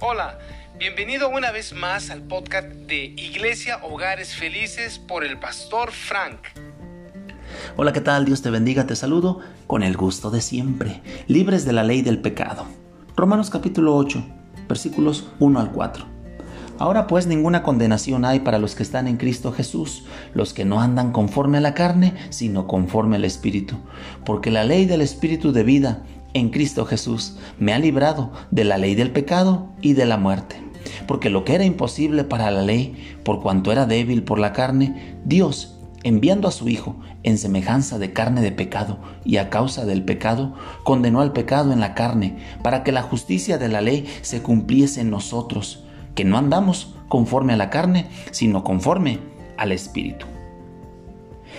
Hola, bienvenido una vez más al podcast de Iglesia Hogares Felices por el pastor Frank. Hola, ¿qué tal? Dios te bendiga, te saludo con el gusto de siempre, libres de la ley del pecado. Romanos capítulo 8, versículos 1 al 4. Ahora pues ninguna condenación hay para los que están en Cristo Jesús, los que no andan conforme a la carne, sino conforme al Espíritu, porque la ley del Espíritu de vida en Cristo Jesús me ha librado de la ley del pecado y de la muerte. Porque lo que era imposible para la ley, por cuanto era débil por la carne, Dios, enviando a su Hijo en semejanza de carne de pecado y a causa del pecado, condenó al pecado en la carne, para que la justicia de la ley se cumpliese en nosotros, que no andamos conforme a la carne, sino conforme al Espíritu.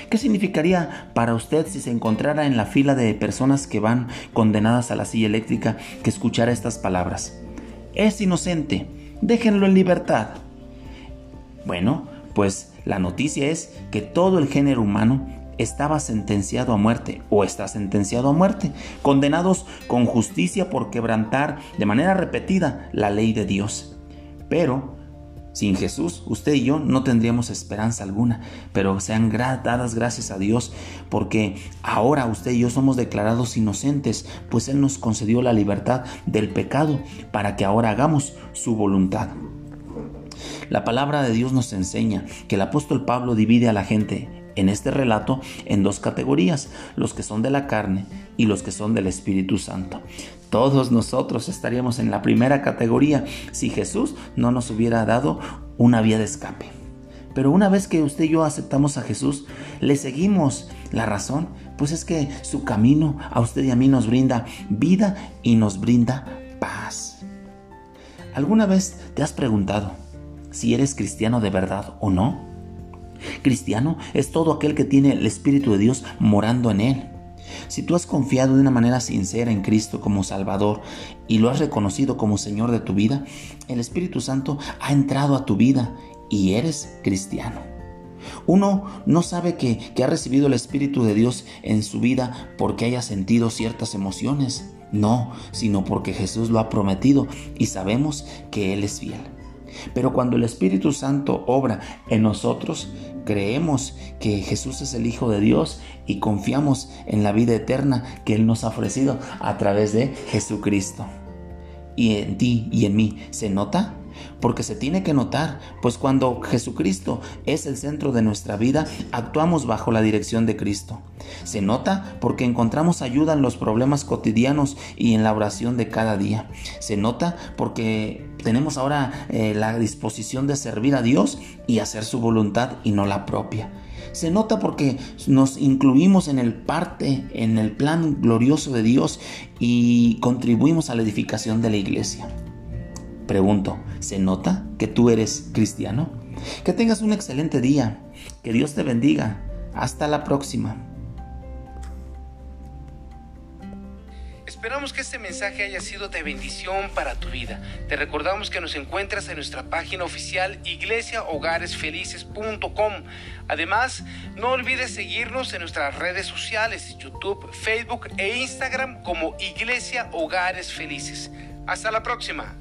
¿Qué significaría para usted si se encontrara en la fila de personas que van condenadas a la silla eléctrica que escuchara estas palabras? Es inocente, déjenlo en libertad. Bueno, pues la noticia es que todo el género humano estaba sentenciado a muerte o está sentenciado a muerte, condenados con justicia por quebrantar de manera repetida la ley de Dios. Pero sin Jesús, usted y yo no tendríamos esperanza alguna, pero sean dadas gracias a Dios porque ahora usted y yo somos declarados inocentes, pues Él nos concedió la libertad del pecado para que ahora hagamos su voluntad. La palabra de Dios nos enseña que el apóstol Pablo divide a la gente en este relato en dos categorías, los que son de la carne y los que son del Espíritu Santo. Todos nosotros estaríamos en la primera categoría si Jesús no nos hubiera dado una vía de escape. Pero una vez que usted y yo aceptamos a Jesús, le seguimos. La razón, pues es que su camino a usted y a mí nos brinda vida y nos brinda paz. ¿Alguna vez te has preguntado si eres cristiano de verdad o no? Cristiano es todo aquel que tiene el Espíritu de Dios morando en él. Si tú has confiado de una manera sincera en Cristo como Salvador y lo has reconocido como Señor de tu vida, el Espíritu Santo ha entrado a tu vida y eres cristiano. Uno no sabe que, ha recibido el Espíritu de Dios en su vida porque haya sentido ciertas emociones. No, sino porque Jesús lo ha prometido y sabemos que Él es fiel. Pero cuando el Espíritu Santo obra en nosotros, creemos que Jesús es el Hijo de Dios y confiamos en la vida eterna que Él nos ha ofrecido a través de Jesucristo. Y en ti y en mí, ¿se nota? Porque se tiene que notar, pues cuando Jesucristo es el centro de nuestra vida, actuamos bajo la dirección de Cristo. Se nota porque encontramos ayuda en los problemas cotidianos y en la oración de cada día. Se nota porque tenemos ahora eh, la disposición de servir a Dios y hacer su voluntad y no la propia. Se nota porque nos incluimos en el parte, en el plan glorioso de Dios y contribuimos a la edificación de la iglesia. Pregunto, ¿se nota que tú eres cristiano? Que tengas un excelente día. Que Dios te bendiga. Hasta la próxima. Esperamos que este mensaje haya sido de bendición para tu vida. Te recordamos que nos encuentras en nuestra página oficial iglesiahogaresfelices.com. Además, no olvides seguirnos en nuestras redes sociales, YouTube, Facebook e Instagram como Iglesia Hogares Felices. Hasta la próxima.